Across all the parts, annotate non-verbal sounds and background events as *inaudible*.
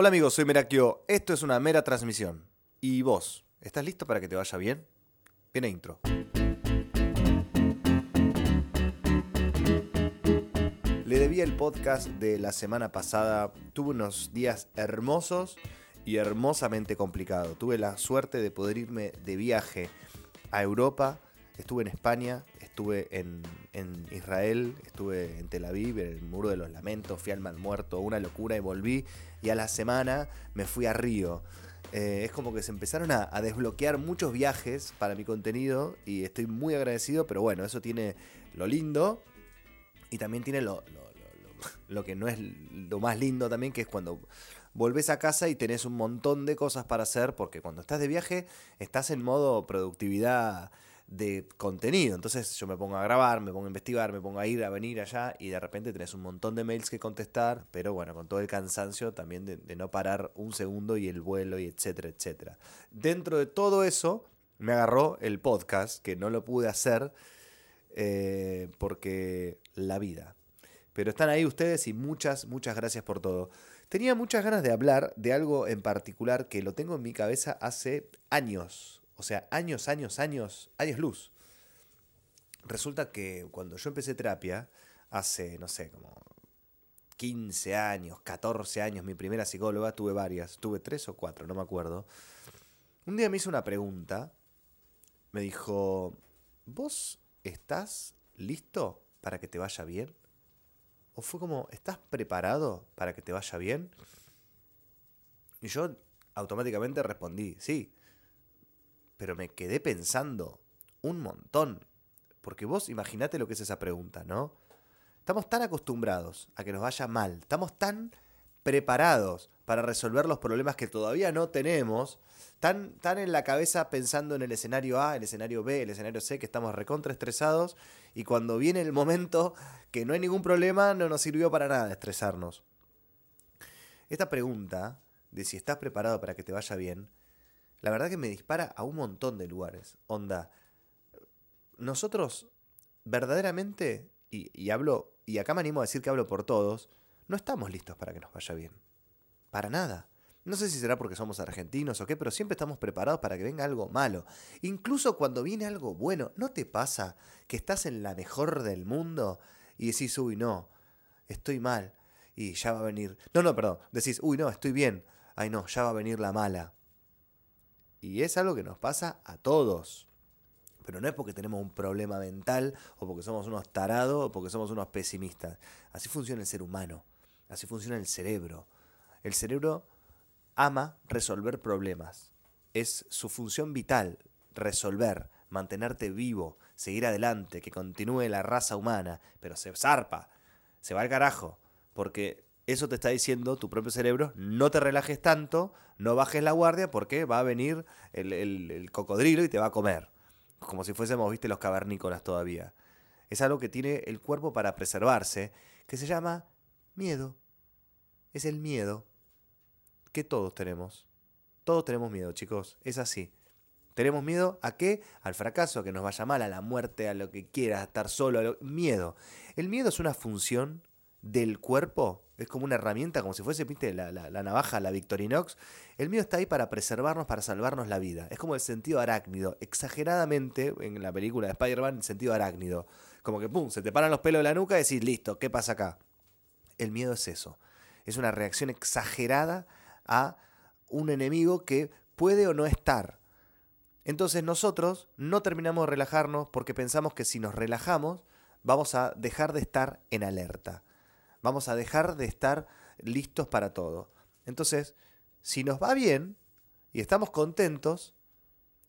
Hola amigos, soy Merakio. Esto es una mera transmisión. ¿Y vos? ¿Estás listo para que te vaya bien? Viene intro. Le debía el podcast de la semana pasada. Tuve unos días hermosos y hermosamente complicados. Tuve la suerte de poder irme de viaje a Europa. Estuve en España, estuve en, Israel, estuve en Tel Aviv, en el Muro de los Lamentos, fui al Mal Muerto, una locura y volví. Y a la semana me fui a Río. Eh, es como que se empezaron a, desbloquear muchos viajes para mi contenido y estoy muy agradecido, pero bueno, eso tiene lo lindo y también tiene lo, lo- lo- lo- *laughs* lo que no es lo más lindo también, que es cuando volvés a casa y tenés un montón de cosas para hacer, porque cuando estás de viaje estás en modo productividad de contenido. Entonces yo me pongo a grabar, me pongo a investigar, me pongo a ir, a venir allá y de repente tenés un montón de mails que contestar, pero bueno, con todo el cansancio también de, no parar un segundo y el vuelo y etcétera, etcétera. Dentro de todo eso me agarró el podcast, que no lo pude hacer eh, porque la vida. Pero están ahí ustedes y muchas, muchas gracias por todo. Tenía muchas ganas de hablar de algo en particular que lo tengo en mi cabeza hace años. O sea, años, años, años, años luz. Resulta que cuando yo empecé terapia, hace, no sé, como 15 años, 14 años, mi primera psicóloga, tuve varias, tuve tres o cuatro, no me acuerdo. Un día me hizo una pregunta, me dijo, ¿vos estás listo para que te vaya bien? ¿O fue como, ¿estás preparado para que te vaya bien? Y yo automáticamente respondí, sí. Pero me quedé pensando un montón. Porque vos imaginate lo que es esa pregunta, ¿no? Estamos tan acostumbrados a que nos vaya mal, estamos tan preparados para resolver los problemas que todavía no tenemos, tan, tan en la cabeza pensando en el escenario A, el escenario B, el escenario C, que estamos recontraestresados y cuando viene el momento que no hay ningún problema, no nos sirvió para nada estresarnos. Esta pregunta de si estás preparado para que te vaya bien, la verdad que me dispara a un montón de lugares. Onda, nosotros verdaderamente, y, y hablo, y acá me animo a decir que hablo por todos, no estamos listos para que nos vaya bien. Para nada. No sé si será porque somos argentinos o qué, pero siempre estamos preparados para que venga algo malo. Incluso cuando viene algo bueno, ¿no te pasa que estás en la mejor del mundo y decís, uy, no, estoy mal y ya va a venir... No, no, perdón, decís, uy, no, estoy bien. Ay, no, ya va a venir la mala. Y es algo que nos pasa a todos. Pero no es porque tenemos un problema mental o porque somos unos tarados o porque somos unos pesimistas. Así funciona el ser humano. Así funciona el cerebro. El cerebro ama resolver problemas. Es su función vital, resolver, mantenerte vivo, seguir adelante, que continúe la raza humana. Pero se zarpa, se va al carajo. Porque eso te está diciendo tu propio cerebro, no te relajes tanto, no bajes la guardia porque va a venir el, cocodrilo y te va a comer. Como si fuésemos, viste, los cavernícolas todavía. Es algo que tiene el cuerpo para preservarse, que se llama miedo. Es el miedo que todos tenemos. Todos tenemos miedo, chicos. Es así. Tenemos miedo a qué? Al fracaso, a que nos vaya mal, a la muerte, a lo que quieras, a estar solo. Miedo. El miedo es una función del cuerpo. Es como una herramienta, como si fuese, viste, la, la- la navaja, la Victorinox. El miedo está ahí para preservarnos, para salvarnos la vida. Es como el sentido arácnido. Exageradamente, en la película de Spider-Man, el sentido arácnido. Como que, pum, se te paran los pelos de la nuca y decís, listo, ¿qué pasa acá? El miedo es eso. Es una reacción exagerada a un enemigo que puede o no estar. Entonces nosotros no terminamos de relajarnos porque pensamos que si nos relajamos vamos a dejar de estar en alerta. Vamos a dejar de estar listos para todo. Entonces, si nos va bien y estamos contentos,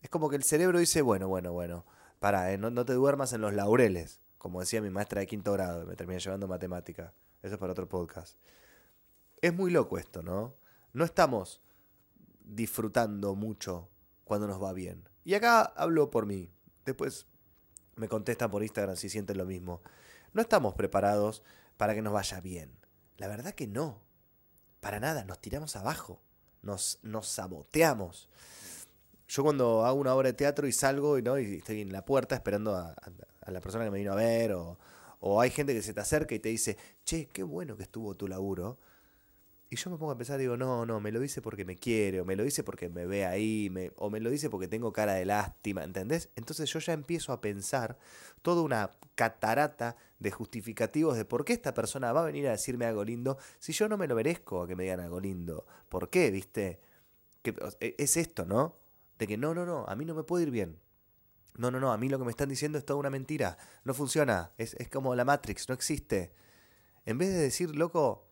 es como que el cerebro dice, bueno, bueno, bueno, para, no, no te duermas en los laureles, como decía mi maestra de quinto grado, me terminé llevando matemática. Eso es para otro podcast. Es muy loco esto, ¿no? No estamos disfrutando mucho cuando nos va bien. Y acá hablo por mí. Después me contestan por Instagram si sienten lo mismo. No estamos preparados para que nos vaya bien. La verdad que no. Para nada, nos tiramos abajo. Nos, nos saboteamos. Yo cuando hago una obra de teatro y salgo y, ¿no? y estoy en la puerta esperando a, la persona que me vino a ver, o, o hay gente que se te acerca y te dice, che, qué bueno que estuvo tu laburo. Y yo me pongo a pensar, digo, no, no, me lo dice porque me quiere, o me lo dice porque me ve ahí, o me lo dice porque tengo cara de lástima, ¿entendés? Entonces yo ya empiezo a pensar toda una catarata de justificativos de por qué esta persona va a venir a decirme algo lindo si yo no me lo merezco a que me digan algo lindo. ¿Por qué, viste? Es esto, ¿no? De que no, no, no, a mí no me puede ir bien. No, no, no, a mí lo que me están diciendo es toda una mentira. No funciona. Es, es como la Matrix, no existe. En vez de decir, loco,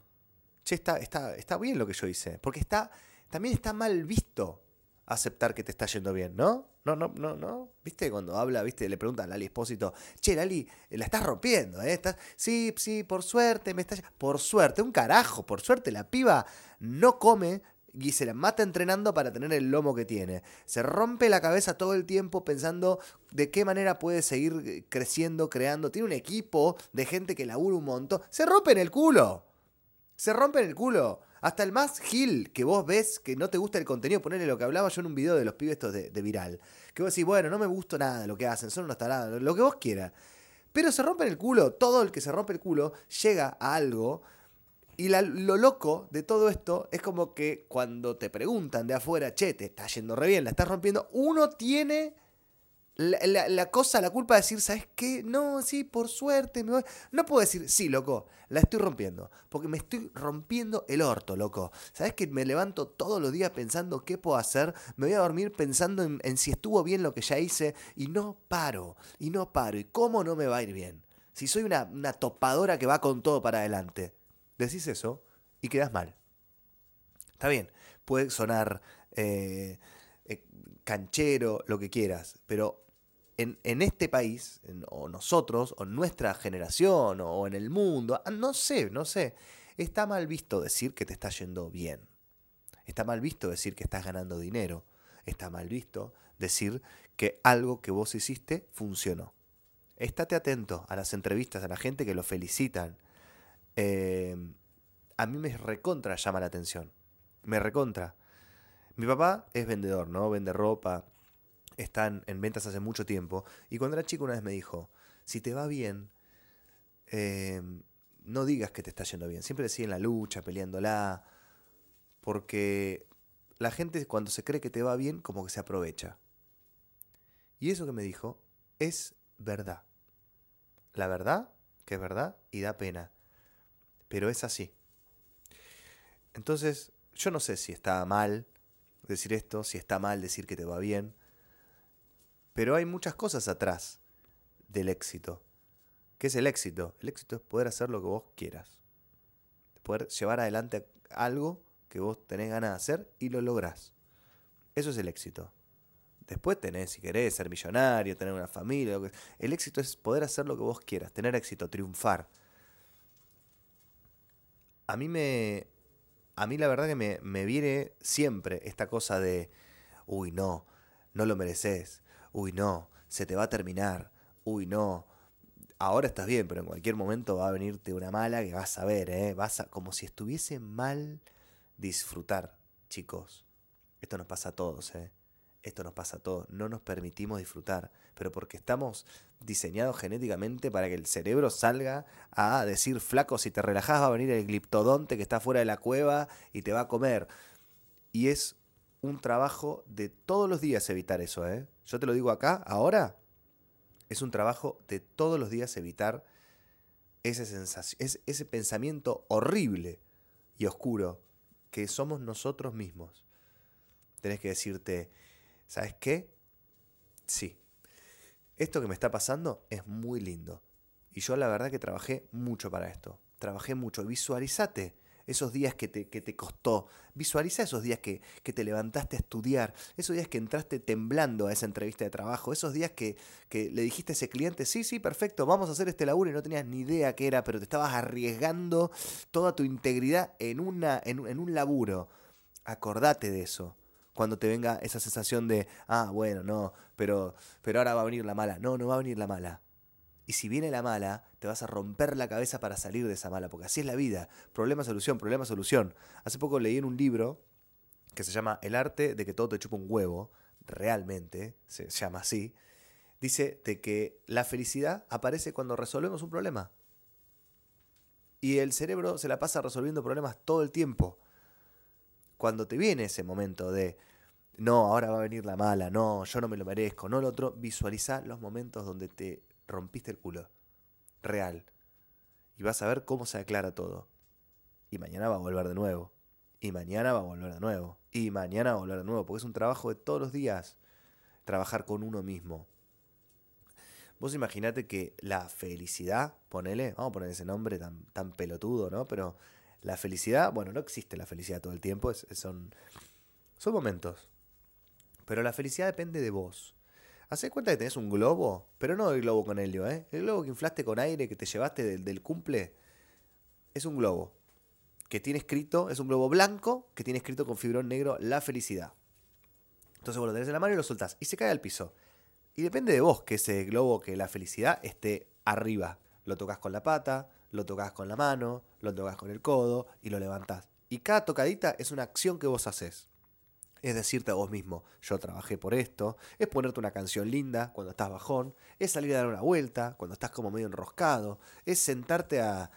che, está, está, está bien lo que yo hice. Porque está, también está mal visto aceptar que te está yendo bien, ¿no? No, no, no, no. ¿Viste? Cuando habla, ¿viste? Le pregunta a Lali Espósito, che, Lali, la estás rompiendo, ¿eh? Sí, sí, por suerte, me está... Por suerte, un carajo, por suerte la piba no come y se la mata entrenando para tener el lomo que tiene. Se rompe la cabeza todo el tiempo pensando de qué manera puede seguir creciendo, creando. Tiene un equipo de gente que labura un montón. Se rompe en el culo. Se rompen el culo. Hasta el más gil que vos ves que no te gusta el contenido, ponerle lo que hablaba yo en un video de los pibes estos de, viral. Que vos decís, bueno, no me gusta nada lo que hacen, son unos tarados, lo que vos quieras. Pero se rompen el culo. Todo el que se rompe el culo llega a algo. Y lo loco de todo esto es como que cuando te preguntan de afuera, che, te está yendo re bien, la estás rompiendo, uno tiene la, cosa, la culpa de decir, ¿sabes qué? No, sí, por suerte me voy. No puedo decir, sí, loco, la estoy rompiendo. Porque me estoy rompiendo el orto, loco. ¿Sabes que me levanto todos los días pensando qué puedo hacer? Me voy a dormir pensando en, si estuvo bien lo que ya hice. Y no paro, y no paro. ¿Y cómo no me va a ir bien? Si soy una, una topadora que va con todo para adelante. Decís eso y quedas mal. Está bien, puede sonar eh, eh, canchero, lo que quieras, pero en, este país, o nosotros, o nuestra generación, o en el mundo, ah, no sé, no sé, está mal visto decir que te está yendo bien. Está mal visto decir que estás ganando dinero. Está mal visto decir que algo que vos hiciste funcionó. Estate atento a las entrevistas, a la gente que lo felicitan. Em, a mí me recontra llama la atención. Me recontra. Mi papá es vendedor, ¿no? Vende ropa, están en ventas hace mucho tiempo. Y cuando era chico una vez me dijo, si te va bien, eh, no digas que te está yendo bien. Siempre decía en la lucha, peleándola. Porque la gente cuando se cree que te va bien, como que se aprovecha. Y eso que me dijo es verdad. La verdad, que es verdad, y da pena. Pero es así. Entonces, yo no sé si está mal decir esto, si está mal decir que te va bien. Pero hay muchas cosas atrás del éxito. ¿Qué es el éxito? El éxito es poder hacer lo que vos quieras. Poder llevar adelante algo que vos tenés ganas de hacer y lo lográs. Eso es el éxito. Después tenés, si querés, ser millonario, tener una familia. El éxito es poder hacer lo que vos quieras, tener éxito, triunfar. A mí me. A mí la verdad que me, me viene siempre esta cosa de. Uy, no, no lo mereces uy no, se te va a terminar, uy no, ahora estás bien, pero en cualquier momento va a venirte una mala que vas a ver, ¿eh? vas a, como si estuviese mal disfrutar, chicos. Esto nos pasa a todos, ¿eh? Esto nos pasa a todos. No nos permitimos disfrutar, pero porque estamos diseñados genéticamente para que el cerebro salga a decir, flaco, si te relajas va a venir el gliptodonte que está fuera de la cueva y te va a comer. Y es un trabajo de todos los días evitar eso, ¿eh? Yo te lo digo acá, ahora, es un trabajo de todos los días evitar ese, ese pensamiento horrible y oscuro que somos nosotros mismos. Tenés que decirte, ¿sabes qué? Sí, esto que me está pasando es muy lindo. Y yo la verdad que trabajé mucho para esto. Trabajé mucho. Visualizate esos días que te, que te costó. Visualiza esos días que, te levantaste a estudiar, esos días que entraste temblando a esa entrevista de trabajo, esos días que, le dijiste a ese cliente, sí, sí, perfecto, vamos a hacer este laburo y no tenías ni idea qué era, pero te estabas arriesgando toda tu integridad en, una, en, en un laburo. Acordate de eso cuando te venga esa sensación de, ah, bueno, no, pero, pero ahora va a venir la mala. No, no va a venir la mala. Y si viene la mala, te vas a romper la cabeza para salir de esa mala, porque así es la vida. Problema, solución, problema, solución. Hace poco leí en un libro que se llama El arte de que todo te chupa un huevo, realmente, se llama así. Dice de que la felicidad aparece cuando resolvemos un problema. Y el cerebro se la pasa resolviendo problemas todo el tiempo. cuando te viene ese momento de, no, ahora va a venir la mala, no, yo no me lo merezco, no lo otro, visualiza los momentos donde te rompiste el culo. Real. Y vas a ver cómo se aclara todo. Y mañana va a volver de nuevo. Y mañana va a volver de nuevo. Y mañana va a volver de nuevo. Porque es un trabajo de todos los días. Trabajar con uno mismo. Vos imaginate que la felicidad, ponele, vamos a poner ese nombre tan, tan pelotudo, ¿no? Pero la felicidad, bueno, no existe la felicidad todo el tiempo, son, son momentos. Pero la felicidad depende de vos. Hacé cuenta que tenés un globo, pero no el globo con helio, ¿eh? El globo que inflaste con aire, que te llevaste del, del cumple, es un globo que tiene escrito, es un globo blanco que tiene escrito con fibrón negro la felicidad. Entonces vos lo tenés en la mano y lo soltás y se cae al piso. Y depende de vos que ese globo, que la felicidad esté arriba. Lo tocas con la pata, lo tocas con la mano, lo tocas con el codo y lo levantás. Y cada tocadita es una acción que vos haces. Es decirte a vos mismo, yo trabajé por esto, es ponerte una canción linda cuando estás bajón, es salir a dar una vuelta cuando estás como medio enroscado, es sentarte a,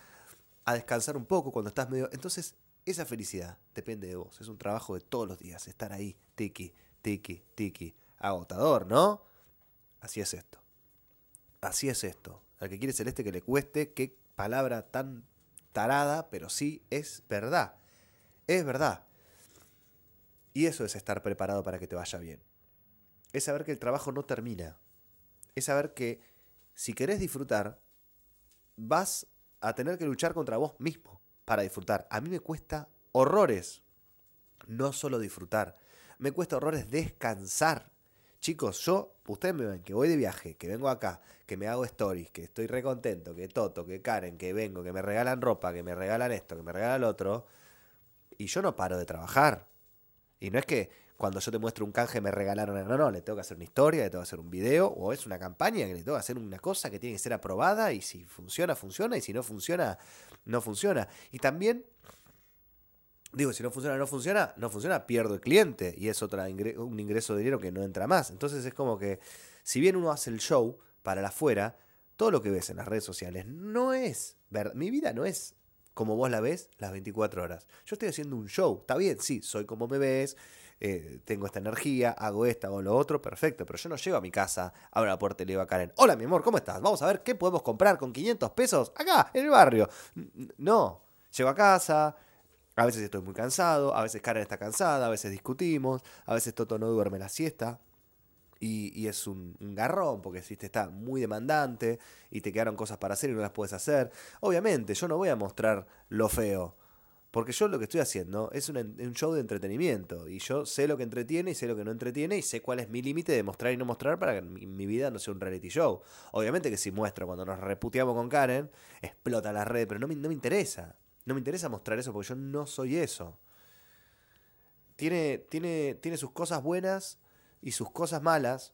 a descansar un poco cuando estás medio... Entonces, esa felicidad depende de vos, es un trabajo de todos los días, estar ahí, tiki, tiki, tiki, agotador, ¿no? Así es esto. Así es esto. Al que quiere celeste que le cueste, qué palabra tan tarada, pero sí es verdad. Es verdad. Y eso es estar preparado para que te vaya bien. Es saber que el trabajo no termina. Es saber que si querés disfrutar, vas a tener que luchar contra vos mismo para disfrutar. A mí me cuesta horrores no solo disfrutar, me cuesta horrores descansar. Chicos, yo, ustedes me ven que voy de viaje, que vengo acá, que me hago stories, que estoy recontento, que Toto, que Karen, que vengo, que me regalan ropa, que me regalan esto, que me regalan lo otro. Y yo no paro de trabajar. Y no es que cuando yo te muestro un canje me regalaron, no, no, le tengo que hacer una historia, le tengo que hacer un video, o es una campaña que le tengo que hacer una cosa que tiene que ser aprobada, y si funciona, funciona, y si no funciona, no funciona. Y también Digo, si no funciona, no funciona, no funciona, pierdo el cliente y es otra un ingreso de dinero que no entra más. Entonces es como que, si bien uno hace el show para la afuera, todo lo que ves en las redes sociales no es ver, mi vida no es como vos la ves las 24 horas. Yo estoy haciendo un show, está bien, sí, soy como me ves, eh, tengo esta energía, hago esta, hago lo otro, perfecto, pero yo no llego a mi casa, abro la puerta y le digo a Karen, hola mi amor, ¿cómo estás? Vamos a ver qué podemos comprar con 500 pesos acá, en el barrio. No, llego a casa, a veces estoy muy cansado, a veces Karen está cansada, a veces discutimos, a veces Toto no duerme la siesta. Y, es un, garrón, porque si te está muy demandante y te quedaron cosas para hacer y no las puedes hacer. Obviamente, yo no voy a mostrar lo feo, porque yo lo que estoy haciendo es un, show de entretenimiento. Y yo sé lo que entretiene y sé lo que no entretiene y sé cuál es mi límite de mostrar y no mostrar para que mi, vida no sea un reality show. Obviamente que si muestro cuando nos reputeamos con Karen, explota la red, pero no no me interesa. No me interesa mostrar eso porque yo no soy eso. Tiene, tiene, tiene sus cosas buenas y sus cosas malas.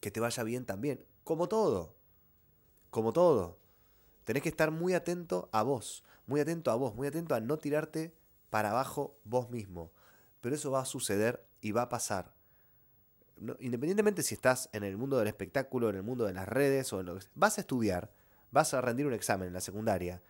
Que te vaya bien también. Como todo. Como todo. Tenés que estar muy atento a vos. Muy atento a vos. Muy atento a no tirarte para abajo vos mismo. Pero eso va a suceder y va a pasar. independientemente si estás en el mundo del espectáculo, en el mundo de las redes o en lo que vas a estudiar, vas a rendir un examen en la secundaria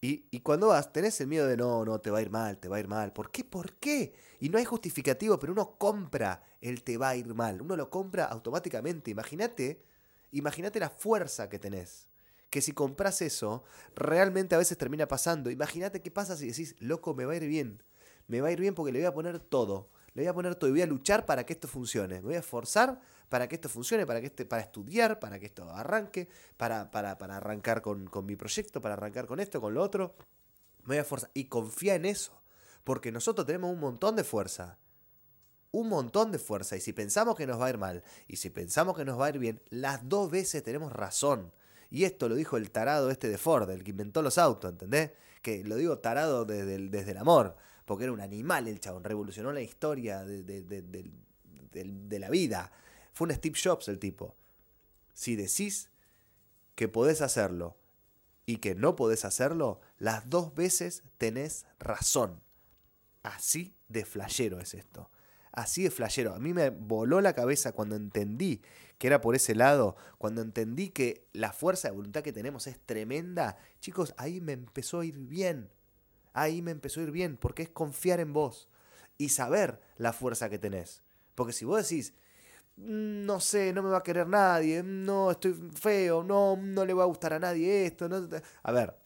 y, cuando vas, tenés el miedo de no, no, te va a ir mal, te va a ir mal. ¿Por qué? ¿Por qué? Y no hay justificativo, pero uno compra el te va a ir mal. Uno lo compra automáticamente. Imagínate, imagínate la fuerza que tenés. Que si compras eso, realmente a veces termina pasando. Imagínate qué pasa si decís, loco, me va a ir bien. Me va a ir bien porque le voy a poner todo. Le voy a poner todo y voy a luchar para que esto funcione. Me voy a esforzar para que esto funcione, para, que este, para estudiar, para que esto arranque, para, para, arrancar con, mi proyecto, para arrancar con esto, con lo otro. Me voy a y confía en eso, porque nosotros tenemos un montón de fuerza. Un montón de fuerza. Y si pensamos que nos va a ir mal, y si pensamos que nos va a ir bien, las dos veces tenemos razón. Y esto lo dijo el tarado este de Ford, el que inventó los autos, ¿entendés? Que lo digo tarado desde el, desde el amor, porque era un animal el chabón, revolucionó la historia de, de la vida. Fue un Steve Jobs el tipo. Si decís que podés hacerlo y que no podés hacerlo, las dos veces tenés razón. Así de flashero es esto. Así de flashero. A mí me voló la cabeza cuando entendí que era por ese lado, cuando entendí que la fuerza de voluntad que tenemos es tremenda. Chicos, ahí me empezó a ir bien. Ahí me empezó a ir bien, porque es confiar en vos y saber la fuerza que tenés. Porque si vos decís, no sé, no me va a querer nadie, no, estoy feo, no, no le va a gustar a nadie esto, no... A ver,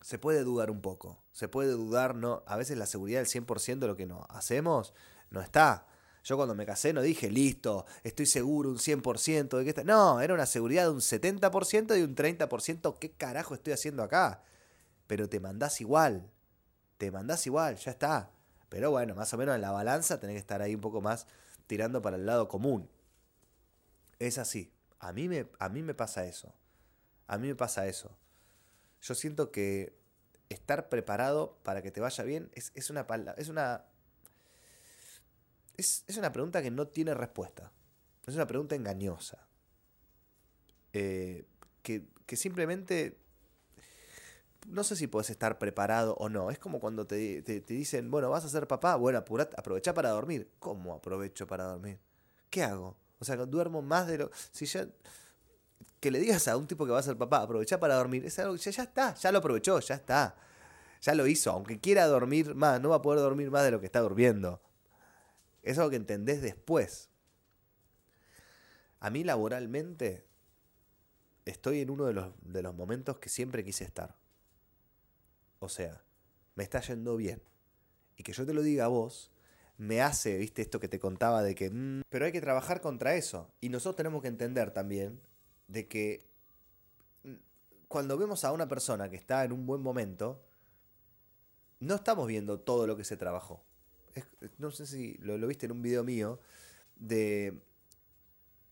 se puede dudar un poco, se puede dudar, no, a veces la seguridad del 100% de lo que no hacemos no está. Yo cuando me casé no dije, listo, estoy seguro un 100% de que está. No, era una seguridad de un 70% y un 30%. ¿Qué carajo estoy haciendo acá? Pero te mandás igual. Te mandás igual, ya está. Pero bueno, más o menos en la balanza tenés que estar ahí un poco más tirando para el lado común. Es así. A mí me, a mí me pasa eso. A mí me pasa eso. Yo siento que estar preparado para que te vaya bien es, es una, es una es, una pregunta que no tiene respuesta. Es una pregunta engañosa. Eh, que, simplemente no sé si puedes estar preparado o no. Es como cuando te, dicen, bueno, vas a ser papá, bueno, aprovecha para dormir. ¿Cómo aprovecho para dormir? ¿Qué hago? O sea, duermo más de lo... Si ya... Que le digas a un tipo que va a ser papá, aprovecha para dormir, es algo ya, ya está, ya lo aprovechó, ya está. Ya lo hizo, aunque quiera dormir más, no va a poder dormir más de lo que está durmiendo. Es algo que entendés después. A mí laboralmente estoy en uno de los, de los momentos que siempre quise estar. O sea, me está yendo bien. Y que yo te lo diga a vos, me hace, viste, esto que te contaba de que... Mm, pero hay que trabajar contra eso. Y nosotros tenemos que entender también de que mm, cuando vemos a una persona que está en un buen momento, no estamos viendo todo lo que se trabajó no sé si lo, viste en un video mío, de,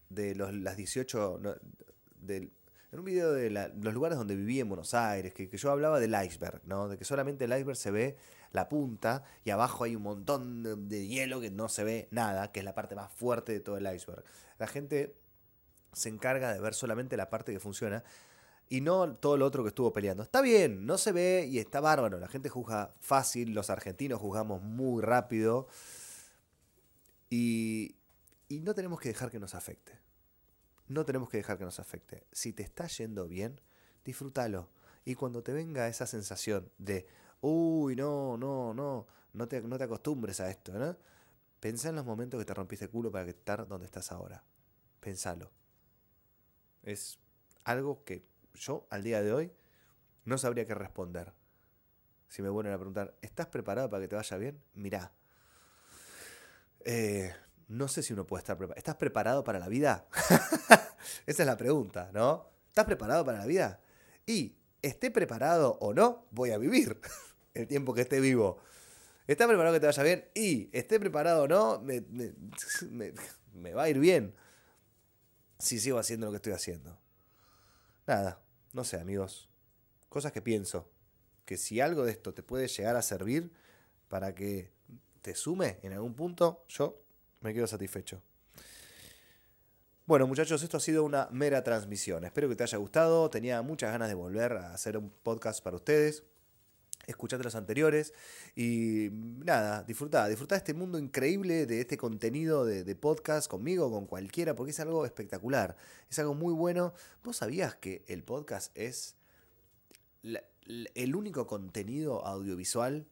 de los, las 18, en un video de los lugares donde viví en Buenos Aires, que, yo hablaba del iceberg, ¿no? de que solamente el iceberg se ve la punta y abajo hay un montón de, hielo que no se ve nada, que es la parte más fuerte de todo el iceberg. La gente se encarga de ver solamente la parte que funciona y no todo lo otro que estuvo peleando. Está bien, no se ve y está bárbaro. La gente juzga fácil, los argentinos juzgamos muy rápido y, y no tenemos que dejar que nos afecte. No tenemos que dejar que nos afecte. Si te está yendo bien, disfrútalo. Y cuando te venga esa sensación de, uy, no, no, no, no te, no te acostumbres a esto, ¿no? Pensá en los momentos que te rompiste el culo para estar donde estás ahora. Pensalo. Es algo que yo al día de hoy no sabría qué responder. Si me vuelven a preguntar, ¿estás preparado para que te vaya bien? Mirá. Eh, no sé si uno puede estar preparado. ¿Estás preparado para la vida? *laughs* Esa es la pregunta, ¿no? ¿Estás preparado para la vida? Y esté preparado o no, voy a vivir *laughs* el tiempo que esté vivo. ¿Estás preparado que te vaya bien? Y esté preparado o no, *laughs* me, me va a ir bien si sigo haciendo lo que estoy haciendo. Nada, no sé, amigos. Cosas que pienso. Que si algo de esto te puede llegar a servir para que te sume en algún punto, yo me quedo satisfecho. Bueno, muchachos, esto ha sido una mera transmisión. Espero que te haya gustado. Tenía muchas ganas de volver a hacer un podcast para ustedes. Escuchate los anteriores y nada, disfrutá, disfrutá este mundo increíble, de este contenido de, de, podcast conmigo, con cualquiera, porque es algo espectacular, es algo muy bueno. ¿Vos sabías que el podcast es el único contenido audiovisual,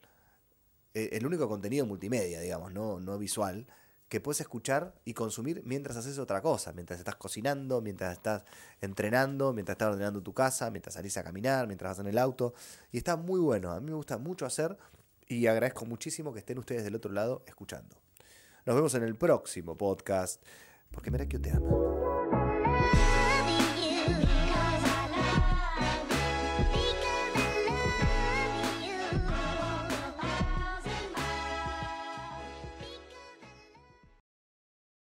eh, el único contenido multimedia, digamos, no, no visual, que puedes escuchar y consumir mientras haces otra cosa, mientras estás cocinando, mientras estás entrenando, mientras estás ordenando tu casa, mientras salís a caminar, mientras vas en el auto. Y está muy bueno, a mí me gusta mucho hacer y agradezco muchísimo que estén ustedes del otro lado escuchando. Nos vemos en el próximo podcast, porque mira que yo te amo.